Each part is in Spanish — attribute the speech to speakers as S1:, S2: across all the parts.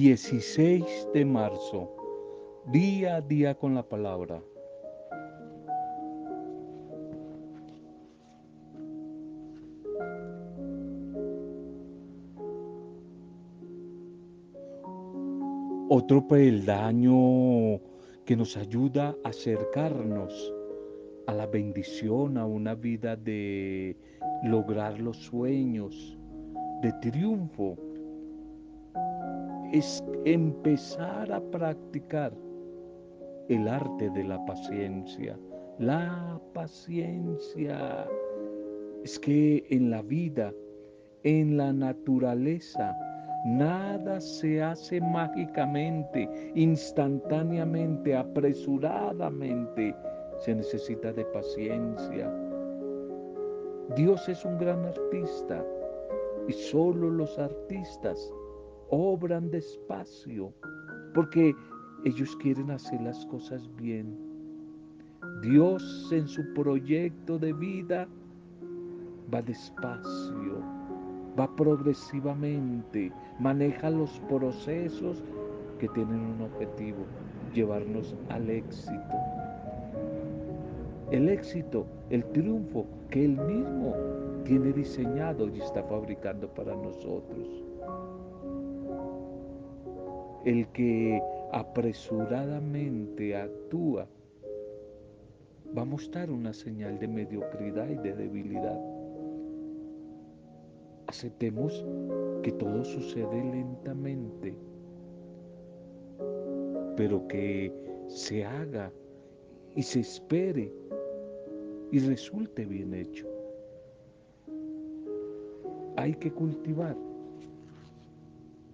S1: 16 de marzo, día a día con la palabra. Otro peldaño que nos ayuda a acercarnos a la bendición, a una vida de lograr los sueños, de triunfo, es empezar a practicar el arte de la paciencia. La paciencia es que en la vida, en la naturaleza, nada se hace mágicamente, instantáneamente, apresuradamente. Se necesita de paciencia. Dios es un gran artista y solo los artistas obran despacio, porque ellos quieren hacer las cosas bien. Dios en su proyecto de vida va despacio, va progresivamente, maneja los procesos que tienen un objetivo, llevarnos al éxito. El éxito, el triunfo que Él mismo tiene diseñado y está fabricando para nosotros el que apresuradamente actúa va a mostrar una señal de mediocridad y de debilidad. Aceptemos que todo sucede lentamente, pero que se haga y se espere y resulte bien hecho. Hay que cultivar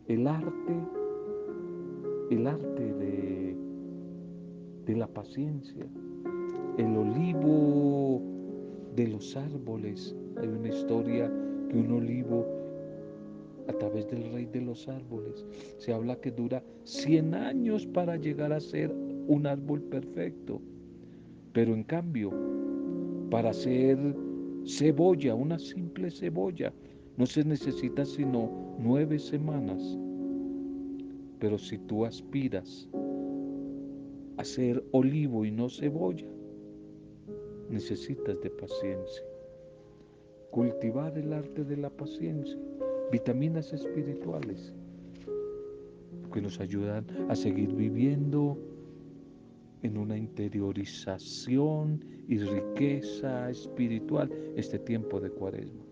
S1: el arte el arte de, de la paciencia, el olivo de los árboles. Hay una historia que un olivo a través del rey de los árboles se habla que dura 100 años para llegar a ser un árbol perfecto. Pero en cambio, para ser cebolla, una simple cebolla, no se necesita sino nueve semanas. Pero si tú aspiras a ser olivo y no cebolla, necesitas de paciencia. Cultivar el arte de la paciencia, vitaminas espirituales que nos ayudan a seguir viviendo en una interiorización y riqueza espiritual este tiempo de cuaresma.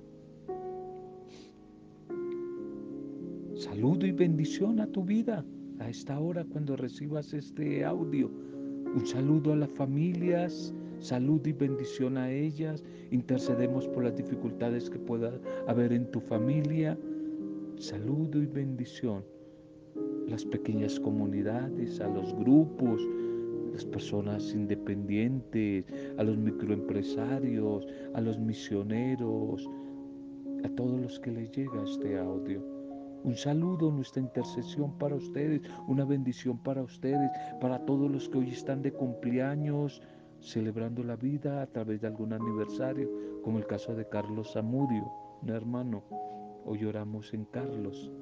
S1: Saludo y bendición a tu vida a esta hora cuando recibas este audio. Un saludo a las familias, salud y bendición a ellas. Intercedemos por las dificultades que pueda haber en tu familia. Saludo y bendición. Las pequeñas comunidades, a los grupos, las personas independientes, a los microempresarios, a los misioneros, a todos los que les llega este audio. Un saludo, nuestra intercesión para ustedes, una bendición para ustedes, para todos los que hoy están de cumpleaños, celebrando la vida a través de algún aniversario, como el caso de Carlos Zamudio, un hermano. Hoy oramos en Carlos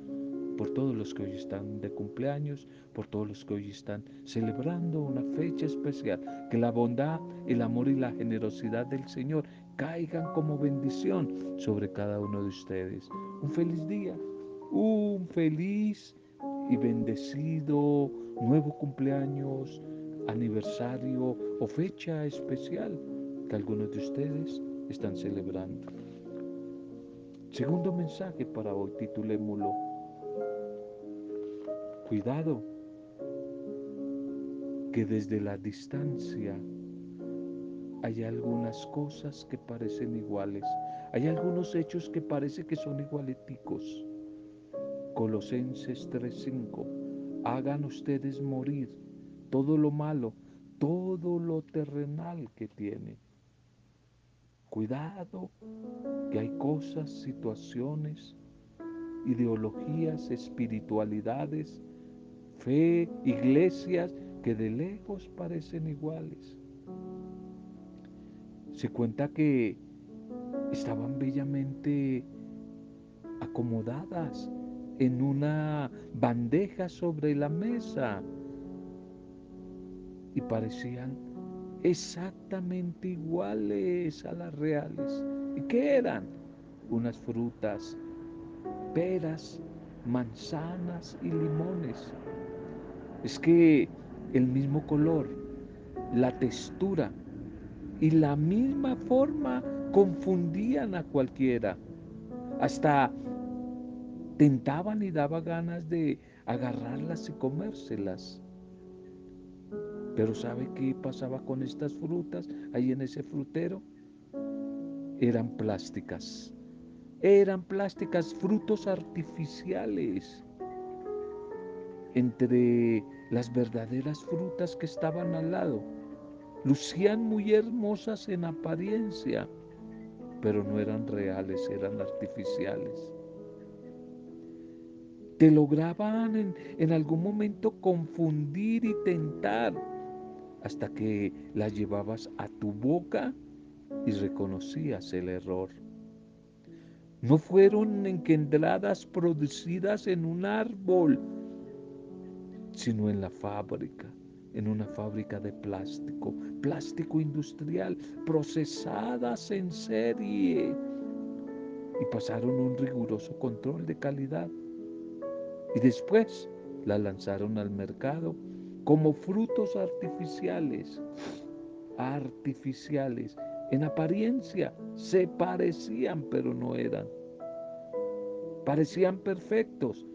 S1: por todos los que hoy están de cumpleaños, por todos los que hoy están celebrando una fecha especial. Que la bondad, el amor y la generosidad del Señor caigan como bendición sobre cada uno de ustedes. Un feliz día un feliz y bendecido nuevo cumpleaños, aniversario o fecha especial que algunos de ustedes están celebrando. Segundo mensaje para hoy, titulémoslo. Cuidado, que desde la distancia hay algunas cosas que parecen iguales, hay algunos hechos que parece que son igualeticos Colosenses 3:5. Hagan ustedes morir todo lo malo, todo lo terrenal que tienen. Cuidado que hay cosas, situaciones, ideologías, espiritualidades, fe, iglesias que de lejos parecen iguales. Se cuenta que estaban bellamente acomodadas en una bandeja sobre la mesa y parecían exactamente iguales a las reales. ¿Y qué eran? Unas frutas, peras, manzanas y limones. Es que el mismo color, la textura y la misma forma confundían a cualquiera. Hasta tentaban y daba ganas de agarrarlas y comérselas. Pero ¿sabe qué pasaba con estas frutas ahí en ese frutero? Eran plásticas. Eran plásticas, frutos artificiales. Entre las verdaderas frutas que estaban al lado, lucían muy hermosas en apariencia, pero no eran reales, eran artificiales. Te lograban en, en algún momento confundir y tentar hasta que la llevabas a tu boca y reconocías el error. No fueron engendradas, producidas en un árbol, sino en la fábrica, en una fábrica de plástico, plástico industrial, procesadas en serie. Y pasaron un riguroso control de calidad. Y después la lanzaron al mercado como frutos artificiales, artificiales. En apariencia se parecían, pero no eran. Parecían perfectos,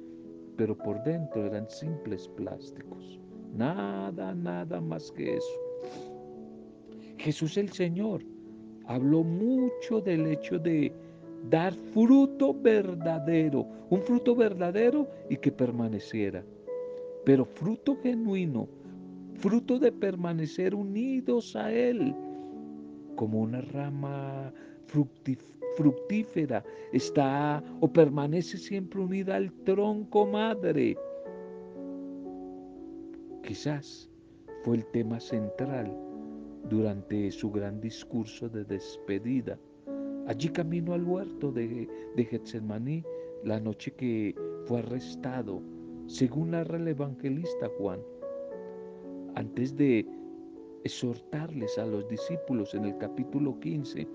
S1: pero por dentro eran simples plásticos. Nada, nada más que eso. Jesús el Señor habló mucho del hecho de dar fruto verdadero, un fruto verdadero y que permaneciera pero fruto genuino, fruto de permanecer unidos a Él, como una rama fructífera, está o permanece siempre unida al tronco madre. Quizás fue el tema central durante su gran discurso de despedida. Allí camino al huerto de, de la noche que fue arrestado según narra el evangelista Juan, antes de exhortarles a los discípulos en el capítulo 15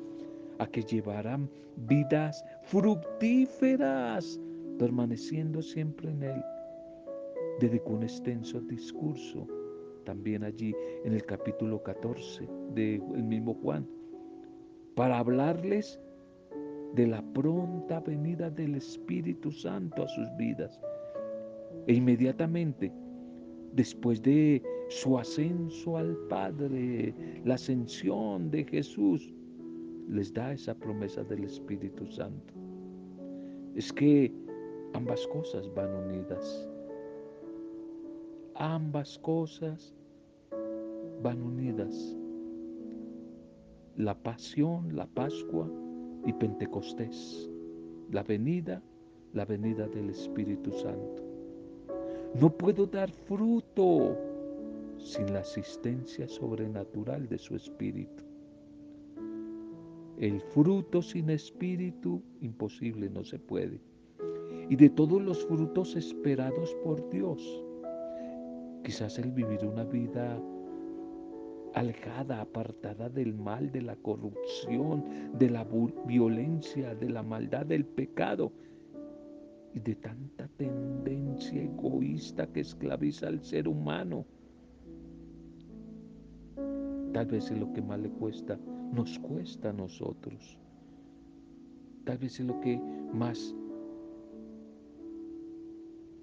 S1: a que llevaran vidas fructíferas, permaneciendo siempre en Él, dedicó un extenso discurso también allí en el capítulo 14 del mismo Juan, para hablarles de la pronta venida del Espíritu Santo a sus vidas e inmediatamente, después de su ascenso al Padre, la ascensión de Jesús, les da esa promesa del Espíritu Santo. Es que ambas cosas van unidas. Ambas cosas van unidas. La pasión, la Pascua y Pentecostés. La venida, la venida del Espíritu Santo. No puedo dar fruto sin la asistencia sobrenatural de su espíritu. El fruto sin espíritu, imposible, no se puede. Y de todos los frutos esperados por Dios, quizás el vivir una vida alejada, apartada del mal, de la corrupción, de la violencia, de la maldad, del pecado, y de tanta tendencia egoísta que esclaviza al ser humano. Tal vez es lo que más le cuesta, nos cuesta a nosotros. Tal vez es lo que más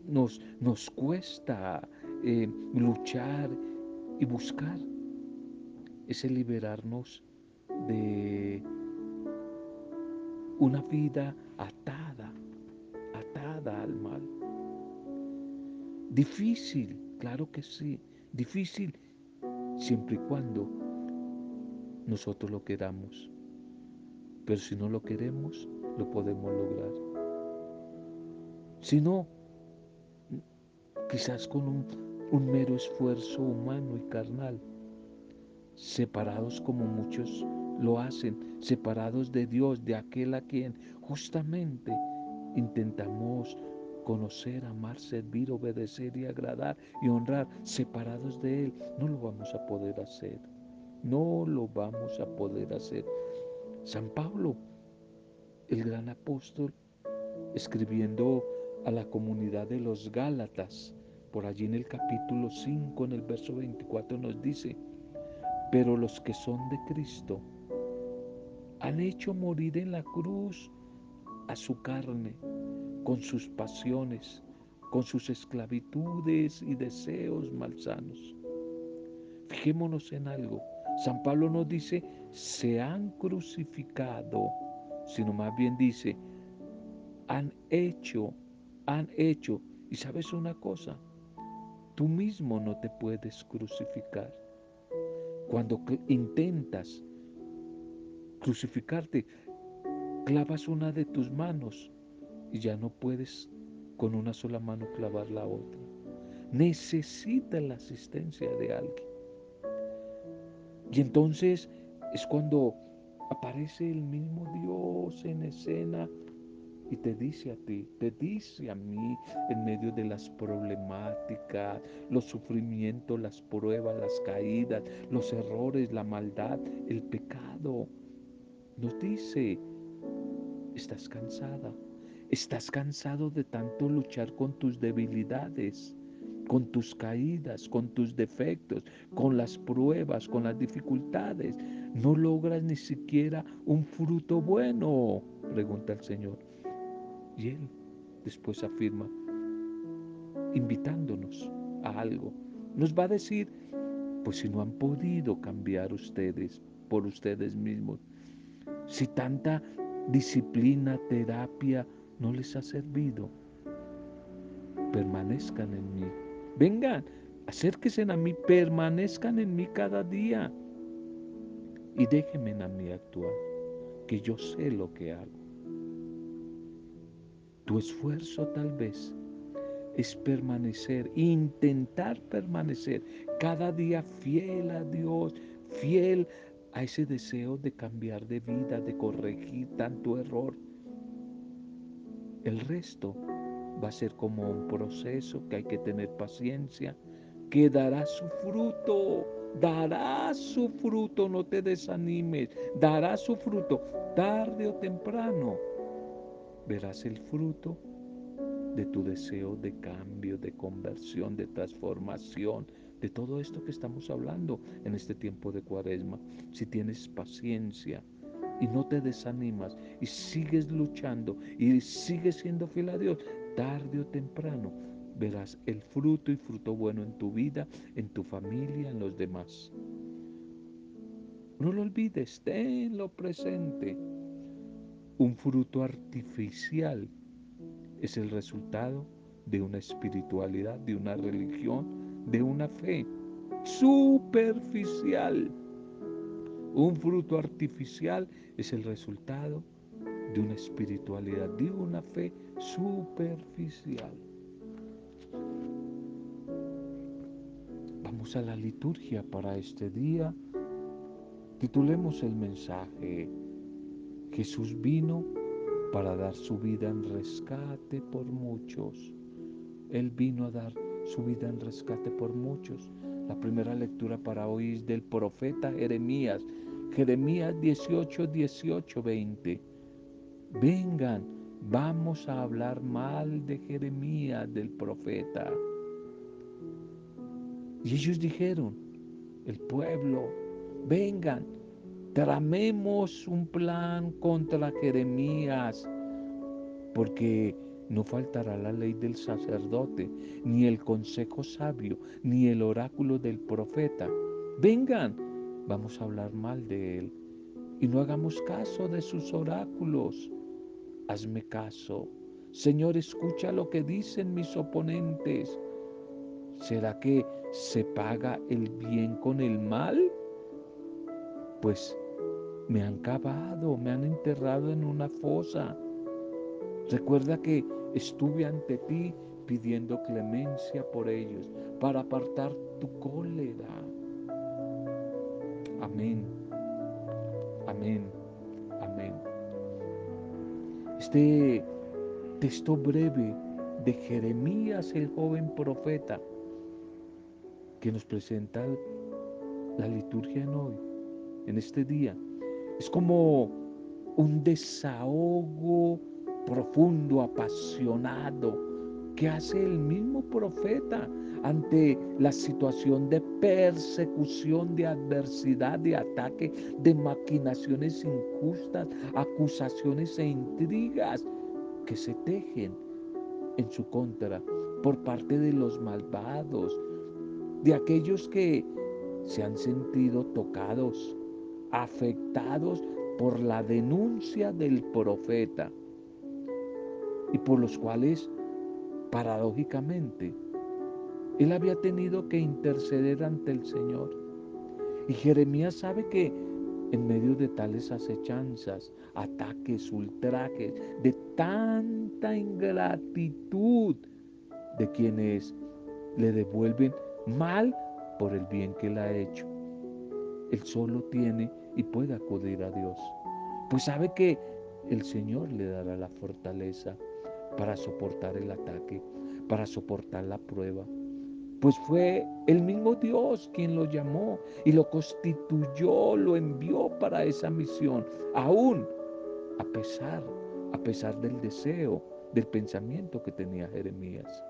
S1: nos, nos cuesta eh, luchar y buscar. Es el liberarnos de una vida atada al mal. Difícil, claro que sí, difícil siempre y cuando nosotros lo queramos. Pero si no lo queremos, lo podemos lograr. Si no, quizás con un, un mero esfuerzo humano y carnal, separados como muchos lo hacen, separados de Dios, de aquel a quien justamente intentamos conocer, amar, servir, obedecer y agradar y honrar, separados de Él, no lo vamos a poder hacer. No lo vamos a poder hacer. San Pablo, el gran apóstol, escribiendo a la comunidad de los Gálatas, por allí en el capítulo 5, en el verso 24 nos dice, pero los que son de Cristo han hecho morir en la cruz a su carne, con sus pasiones, con sus esclavitudes y deseos malsanos. Fijémonos en algo. San Pablo no dice se han crucificado, sino más bien dice han hecho, han hecho. Y sabes una cosa, tú mismo no te puedes crucificar. Cuando intentas crucificarte, clavas una de tus manos y ya no puedes con una sola mano clavar la otra. Necesitas la asistencia de alguien. Y entonces es cuando aparece el mismo Dios en escena y te dice a ti, te dice a mí en medio de las problemáticas, los sufrimientos, las pruebas, las caídas, los errores, la maldad, el pecado. Nos dice, estás cansada, estás cansado de tanto luchar con tus debilidades con tus caídas, con tus defectos, con las pruebas, con las dificultades. No logras ni siquiera un fruto bueno, pregunta el Señor. Y Él después afirma, invitándonos a algo. Nos va a decir, pues si no han podido cambiar ustedes por ustedes mismos, si tanta disciplina, terapia no les ha servido, permanezcan en mí Vengan, acérquense a mí, permanezcan en mí cada día y déjenme a mí actuar, que yo sé lo que hago. Tu esfuerzo tal vez es permanecer, intentar permanecer cada día fiel a Dios, fiel a ese deseo de cambiar de vida, de corregir tanto error. El resto va a ser como un proceso que hay que tener paciencia, que dará su fruto, dará su fruto, no te desanimes, dará su fruto, tarde o temprano. Verás el fruto de tu deseo de cambio, de conversión, de transformación, de todo esto que estamos hablando en este tiempo de cuaresma. Si tienes paciencia, y no te desanimas y sigues luchando y sigues siendo fiel a Dios, tarde o temprano verás el fruto y fruto bueno en tu vida, en tu familia, en los demás. No lo olvides, tenlo presente. Un fruto artificial es el resultado de una espiritualidad, de una religión, de una fe superficial. Un fruto artificial es el resultado de una espiritualidad, de una fe superficial. Vamos a la liturgia para este día. Titulemos el mensaje. Jesús vino para dar su vida en rescate por muchos. Él vino a dar su vida en rescate por muchos. La primera lectura para hoy es del profeta Jeremías. Jeremías 18, 18, 20. Vengan, vamos a hablar mal de Jeremías, del profeta. Y ellos dijeron, el pueblo, vengan, tramemos un plan contra Jeremías, porque no faltará la ley del sacerdote, ni el consejo sabio, ni el oráculo del profeta. Vengan, vamos a hablar mal de él y no hagamos caso de sus oráculos. Hazme caso. Señor, escucha lo que dicen mis oponentes. ¿Será que se paga el bien con el mal? Pues me han cavado, me han enterrado en una fosa. Recuerda que estuve ante ti pidiendo clemencia por ellos para apartar tu cólera. Amén. Amén. Amén. Este texto breve de Jeremías, el joven profeta, que nos presenta la liturgia en hoy, en este día. Es como un desahogo profundo, apasionado, que hace el mismo profeta ante la situación de persecución, de adversidad, de ataque, de maquinaciones injustas, acusaciones e intrigas que se tejen en su contra por parte de los malvados, de aquellos que se han sentido tocados, afectados por la denuncia del profeta y por los cuales, paradójicamente, él había tenido que interceder ante el Señor. Y Jeremías sabe que en medio de tales acechanzas, ataques, ultrajes, de tanta ingratitud de quienes le devuelven mal por el bien que él ha hecho, él solo tiene y puede acudir a Dios. Pues sabe que el Señor le dará la fortaleza para soportar el ataque, para soportar la prueba pues fue el mismo Dios quien lo llamó y lo constituyó, lo envió para esa misión, aún a pesar, a pesar del deseo, del pensamiento que tenía Jeremías.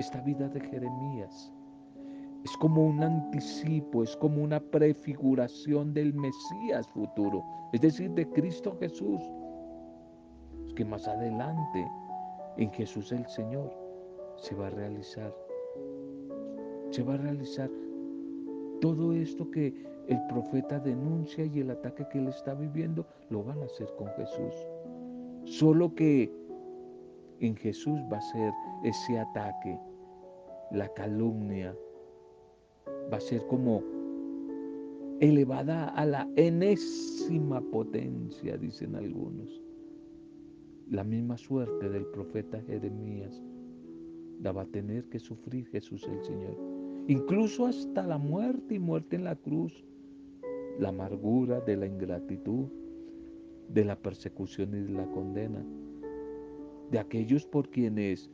S1: Esta vida de Jeremías es como un anticipo, es como una prefiguración del Mesías futuro, es decir, de Cristo Jesús, que más adelante en Jesús el Señor se va a realizar se va a realizar todo esto que el profeta denuncia y el ataque que él está viviendo, lo van a hacer con Jesús. Solo que en Jesús va a ser ese ataque, la calumnia, va a ser como elevada a la enésima potencia, dicen algunos. La misma suerte del profeta Jeremías la va a tener que sufrir Jesús el Señor incluso hasta la muerte y muerte en la cruz, la amargura de la ingratitud, de la persecución y de la condena, de aquellos por quienes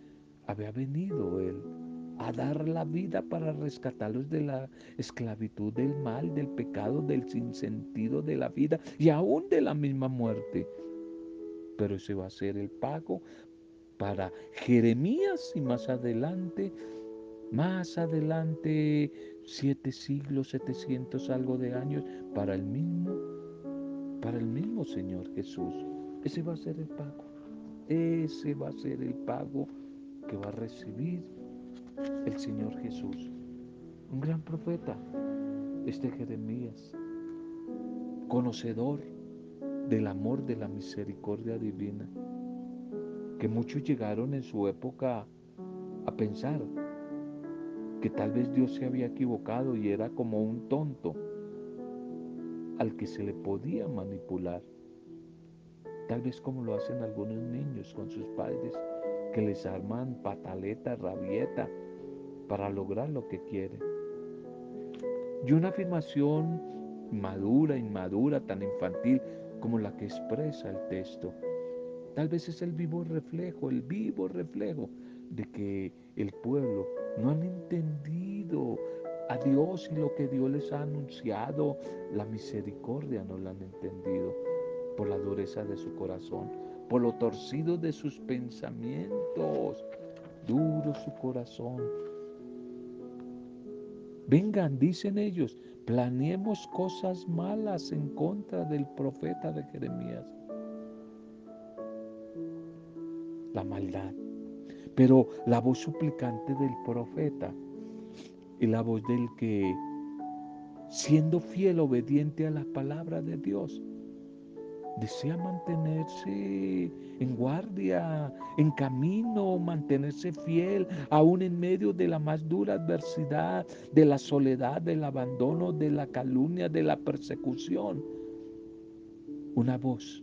S1: había venido Él a dar la vida para rescatarlos de la esclavitud, del mal, del pecado, del sinsentido de la vida y aún de la misma muerte. Pero ese va a ser el pago para Jeremías y más adelante más adelante, siete siglos, setecientos algo de años, para el mismo, para el mismo Señor Jesús. Ese va a ser el pago. Ese va a ser el pago que va a recibir el Señor Jesús. Un gran profeta, este Jeremías, conocedor del amor, de la misericordia divina, que muchos llegaron en su época a pensar que tal vez Dios se había equivocado y era como un tonto al que se le podía manipular. Tal vez como lo hacen algunos niños con sus padres, que les arman pataleta, rabieta, para lograr lo que quieren. Y una afirmación madura, inmadura, tan infantil como la que expresa el texto. Tal vez es el vivo reflejo, el vivo reflejo de que el pueblo no han entendido a Dios y lo que Dios les ha anunciado. La misericordia no la han entendido por la dureza de su corazón, por lo torcido de sus pensamientos, duro su corazón. Vengan, dicen ellos, planeemos cosas malas en contra del profeta de Jeremías. La maldad pero la voz suplicante del profeta y la voz del que, siendo fiel, obediente a la palabra de Dios, desea mantenerse en guardia, en camino, mantenerse fiel, aún en medio de la más dura adversidad, de la soledad, del abandono, de la calumnia, de la persecución. Una voz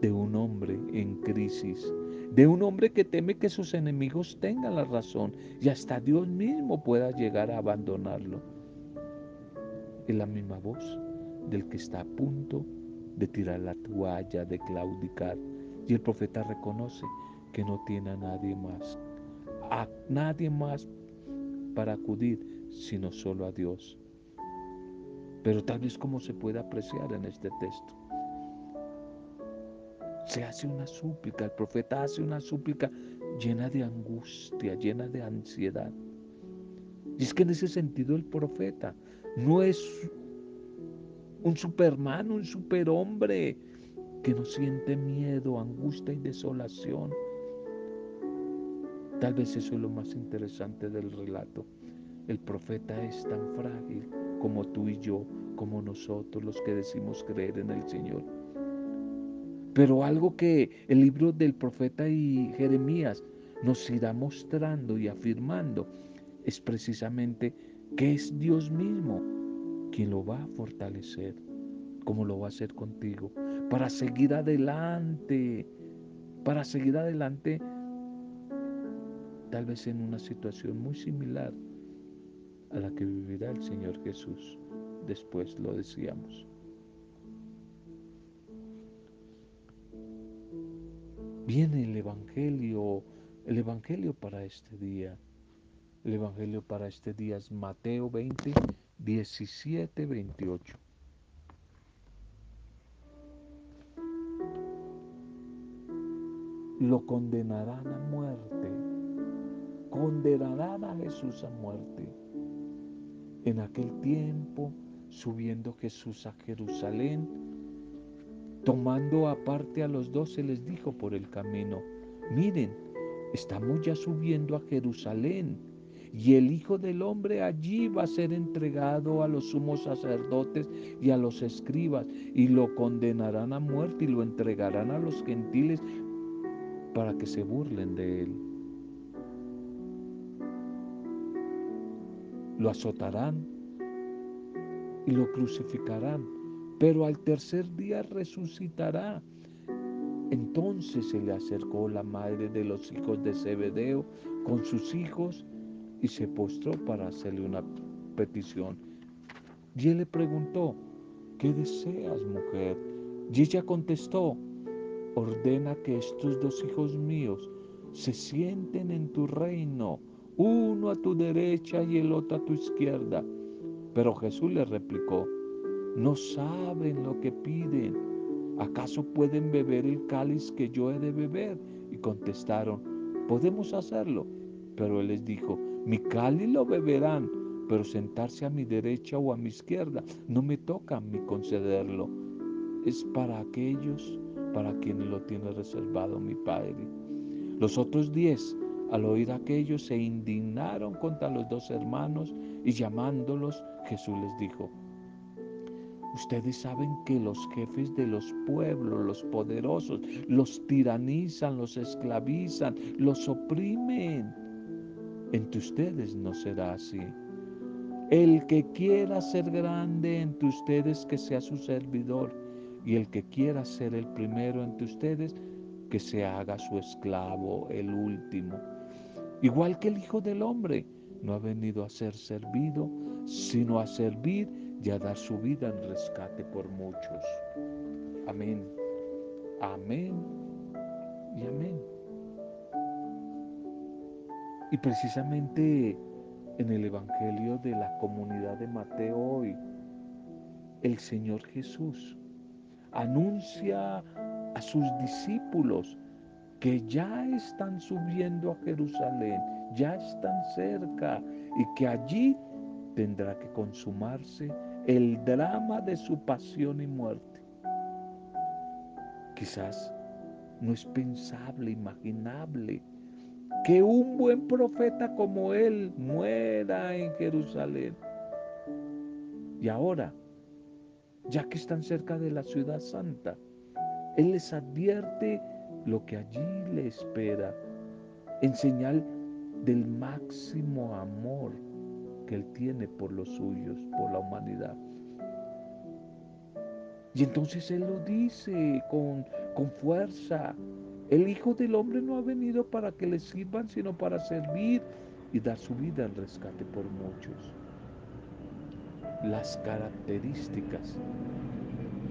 S1: de un hombre en crisis de un hombre que teme que sus enemigos tengan la razón y hasta Dios mismo pueda llegar a abandonarlo. Es la misma voz del que está a punto de tirar la toalla, de claudicar. Y el profeta reconoce que no tiene a nadie más, a nadie más para acudir, sino solo a Dios. Pero tal vez como se puede apreciar en este texto, se hace una súplica, el profeta hace una súplica llena de angustia, llena de ansiedad. Y es que en ese sentido el profeta no es un superman, un superhombre que no siente miedo, angustia y desolación. Tal vez eso es lo más interesante del relato. El profeta es tan frágil como tú y yo, como nosotros los que decimos creer en el Señor. Pero algo que el libro del profeta y Jeremías nos irá mostrando y afirmando es precisamente que es Dios mismo quien lo va a fortalecer, como lo va a hacer contigo, para seguir adelante, para seguir adelante tal vez en una situación muy similar a la que vivirá el Señor Jesús. Después lo decíamos. Viene el Evangelio, el Evangelio para este día. El Evangelio para este día es Mateo 20, 17, 28. Lo condenarán a muerte. Condenarán a Jesús a muerte. En aquel tiempo, subiendo Jesús a Jerusalén, tomando aparte a los doce, les dijo por el camino, miren, estamos ya subiendo a Jerusalén y el Hijo del Hombre allí va a ser entregado a los sumos sacerdotes y a los escribas y lo condenarán a muerte y lo entregarán a los gentiles para que se burlen de él. Lo azotarán y lo crucificarán, pero al tercer día resucitará. Entonces se le acercó la madre de los hijos de Zebedeo con sus hijos y se postró para hacerle una petición. Y él le preguntó, ¿qué deseas, mujer? Y ella contestó, ordena que estos dos hijos míos se sienten en tu reino, uno a tu derecha y el otro a tu izquierda. Pero Jesús le replicó, no saben lo que piden. ¿Acaso pueden beber el cáliz que yo he de beber? Y contestaron, podemos hacerlo. Pero él les dijo, mi cáliz lo beberán, pero sentarse a mi derecha o a mi izquierda no me toca a mí concederlo. Es para aquellos para quienes lo tiene reservado mi Padre. Los otros diez, al oír aquello, se indignaron contra los dos hermanos y llamándolos, Jesús les dijo, Ustedes saben que los jefes de los pueblos, los poderosos, los tiranizan, los esclavizan, los oprimen entre ustedes no será así. El que quiera ser grande entre ustedes, que sea su servidor. Y el que quiera ser el primero entre ustedes, que se haga su esclavo, el último. Igual que el Hijo del Hombre, no ha venido a ser servido, sino a servir y a dar su vida en rescate por muchos. Amén. Amén y amén. Y precisamente en el Evangelio de la comunidad de Mateo hoy, el Señor Jesús anuncia a sus discípulos que ya están subiendo a Jerusalén, ya están cerca y que allí tendrá que consumarse el drama de su pasión y muerte. Quizás no es pensable, imaginable que un buen profeta como él muera en Jerusalén. Y ahora, ya que están cerca de la ciudad santa, él les advierte lo que allí le espera, en señal del máximo amor que él tiene por los suyos, por la humanidad. Y entonces él lo dice con, con fuerza, el Hijo del Hombre no ha venido para que le sirvan, sino para servir y dar su vida al rescate por muchos. Las características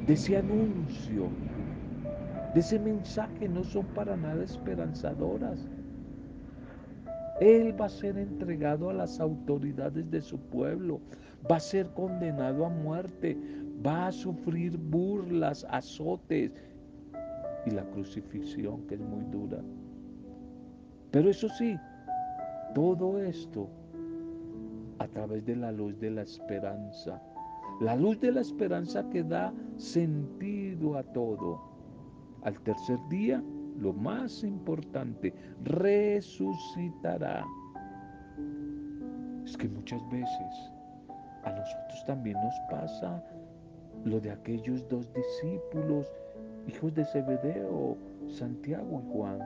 S1: de ese anuncio de ese mensaje no son para nada esperanzadoras. Él va a ser entregado a las autoridades de su pueblo, va a ser condenado a muerte, va a sufrir burlas, azotes y la crucifixión que es muy dura. Pero eso sí, todo esto a través de la luz de la esperanza. La luz de la esperanza que da sentido a todo. Al tercer día, lo más importante, resucitará. Es que muchas veces a nosotros también nos pasa lo de aquellos dos discípulos, hijos de Zebedeo, Santiago y Juan,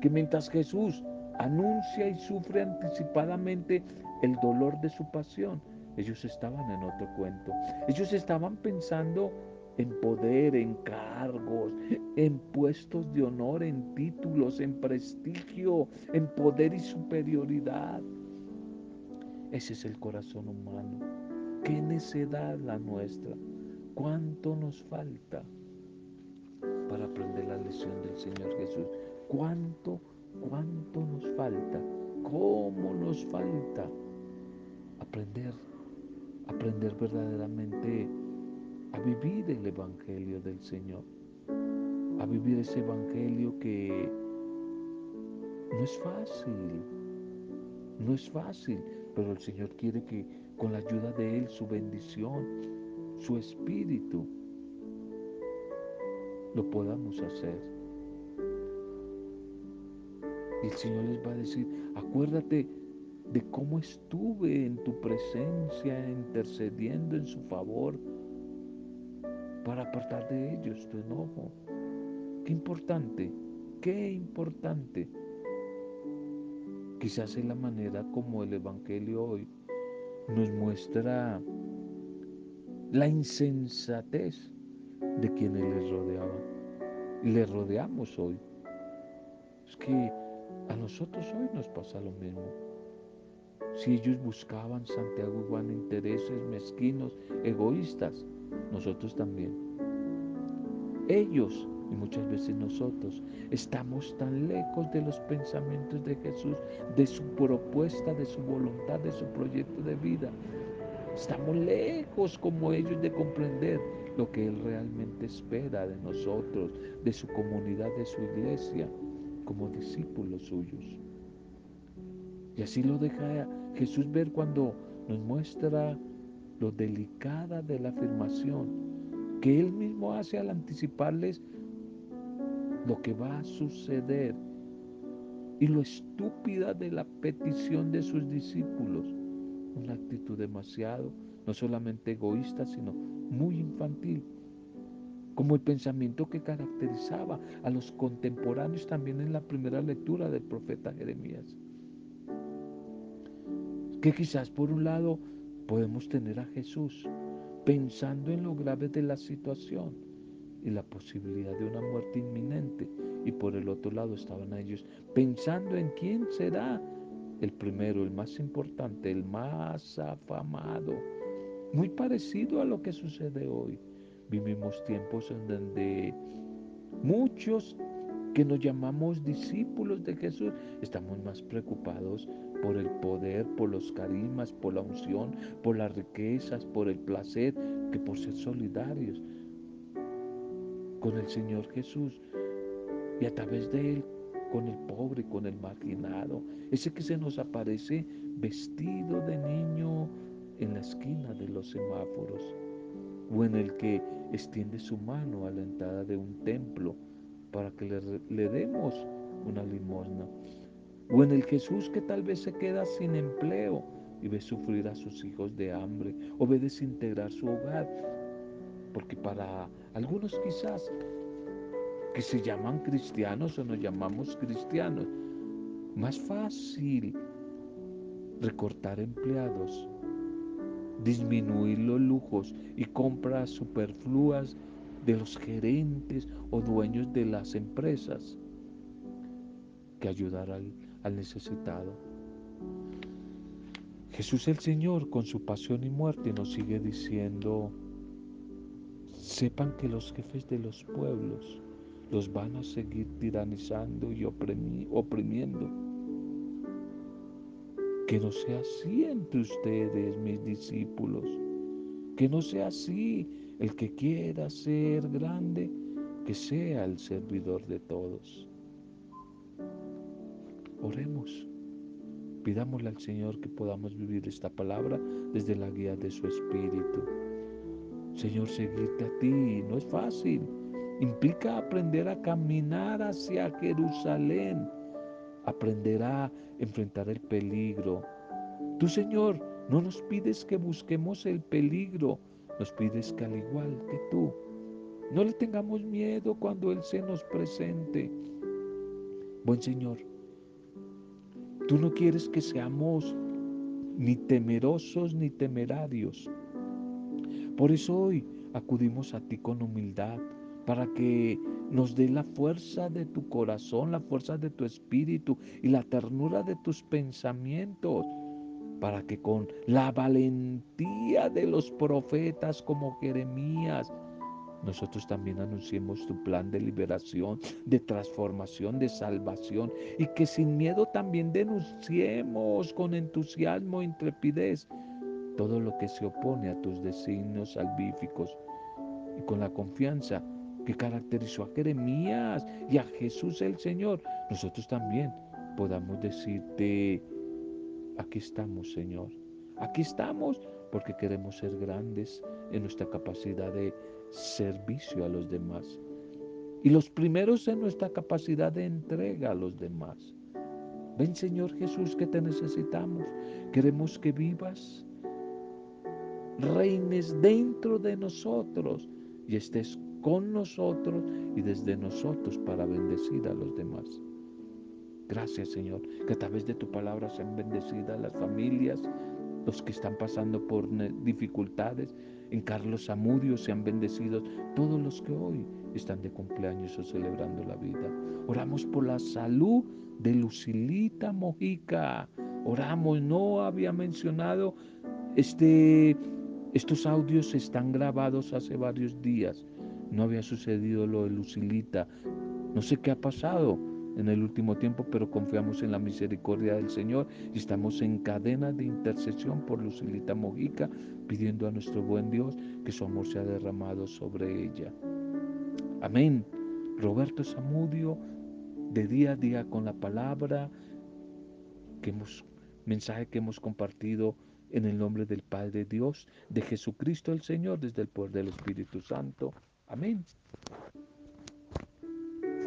S1: que mientras Jesús anuncia y sufre anticipadamente el dolor de su pasión, ellos estaban en otro cuento. Ellos estaban pensando en poder, en cargos, en puestos de honor, en títulos, en prestigio, en poder y superioridad. Ese es el corazón humano. Qué necedad la nuestra. ¿Cuánto nos falta para aprender la lección del Señor Jesús? ¿Cuánto, cuánto nos falta? ¿Cómo nos falta aprender, aprender verdaderamente a vivir el Evangelio del Señor? A vivir ese Evangelio que no es fácil, no es fácil, pero el Señor quiere que con la ayuda de Él, su bendición, su espíritu, lo podamos hacer. Y el Señor les va a decir, acuérdate de cómo estuve en tu presencia, intercediendo en su favor, para apartar de ellos tu enojo. Qué importante, qué importante. Quizás es la manera como el Evangelio hoy nos muestra la insensatez de quienes les rodeaban. Y les rodeamos hoy. Es que a nosotros hoy nos pasa lo mismo. Si ellos buscaban Santiago y Juan intereses mezquinos, egoístas, nosotros también. Ellos y muchas veces nosotros estamos tan lejos de los pensamientos de Jesús, de su propuesta, de su voluntad, de su proyecto de vida. Estamos lejos como ellos de comprender lo que Él realmente espera de nosotros, de su comunidad, de su iglesia, como discípulos suyos. Y así lo deja Jesús ver cuando nos muestra lo delicada de la afirmación que Él mismo hace al anticiparles lo que va a suceder y lo estúpida de la petición de sus discípulos. Una actitud demasiado, no solamente egoísta, sino muy infantil, como el pensamiento que caracterizaba a los contemporáneos también en la primera lectura del profeta Jeremías. Que quizás por un lado podemos tener a Jesús pensando en lo grave de la situación y la posibilidad de una muerte inminente. Y por el otro lado estaban ellos pensando en quién será el primero, el más importante, el más afamado. Muy parecido a lo que sucede hoy. Vivimos tiempos en donde muchos que nos llamamos discípulos de Jesús estamos más preocupados por el poder, por los carismas, por la unción, por las riquezas, por el placer, que por ser solidarios con el Señor Jesús y a través de Él con el pobre, con el marginado, ese que se nos aparece vestido de niño en la esquina de los semáforos, o en el que extiende su mano a la entrada de un templo para que le, le demos una limosna, o en el Jesús que tal vez se queda sin empleo y ve sufrir a sus hijos de hambre, o ve desintegrar su hogar, porque para algunos quizás que se llaman cristianos o nos llamamos cristianos, más fácil recortar empleados, disminuir los lujos y compras superfluas de los gerentes o dueños de las empresas que ayudar al, al necesitado. Jesús el Señor con su pasión y muerte nos sigue diciendo, Sepan que los jefes de los pueblos los van a seguir tiranizando y oprimiendo. Que no sea así entre ustedes, mis discípulos. Que no sea así el que quiera ser grande, que sea el servidor de todos. Oremos. Pidámosle al Señor que podamos vivir esta palabra desde la guía de su Espíritu. Señor, seguirte a ti no es fácil. Implica aprender a caminar hacia Jerusalén. Aprender a enfrentar el peligro. Tú, Señor, no nos pides que busquemos el peligro. Nos pides que al igual que tú, no le tengamos miedo cuando Él se nos presente. Buen Señor, Tú no quieres que seamos ni temerosos ni temerarios. Por eso hoy acudimos a ti con humildad para que nos dé la fuerza de tu corazón, la fuerza de tu espíritu y la ternura de tus pensamientos, para que con la valentía de los profetas como Jeremías, nosotros también anunciemos tu plan de liberación, de transformación, de salvación y que sin miedo también denunciemos con entusiasmo e intrepidez todo lo que se opone a tus designios salvíficos. Y con la confianza que caracterizó a Jeremías y a Jesús el Señor, nosotros también podamos decirte, aquí estamos Señor, aquí estamos porque queremos ser grandes en nuestra capacidad de servicio a los demás. Y los primeros en nuestra capacidad de entrega a los demás. Ven Señor Jesús que te necesitamos. Queremos que vivas, reines dentro de nosotros y estés con nosotros y desde nosotros para bendecir a los demás. Gracias Señor, que a través de tu palabra sean bendecidas las familias, los que están pasando por dificultades, en Carlos Zamudio sean bendecidos todos los que hoy están de cumpleaños o celebrando la vida. Oramos por la salud de Lucilita Mojica. Oramos, no había mencionado, este, estos audios están grabados hace varios días. No había sucedido lo de Lucilita. No sé qué ha pasado en el último tiempo, pero confiamos en la misericordia del Señor y estamos en cadena de intercesión por Lucilita Mojica, pidiendo a nuestro buen Dios que su amor sea derramado sobre ella. Amén. Roberto Zamudio, de día a día con la palabra, que hemos, mensaje que hemos compartido en el nombre del Padre Dios, de Jesucristo el Señor, desde el poder del Espíritu Santo. Amén.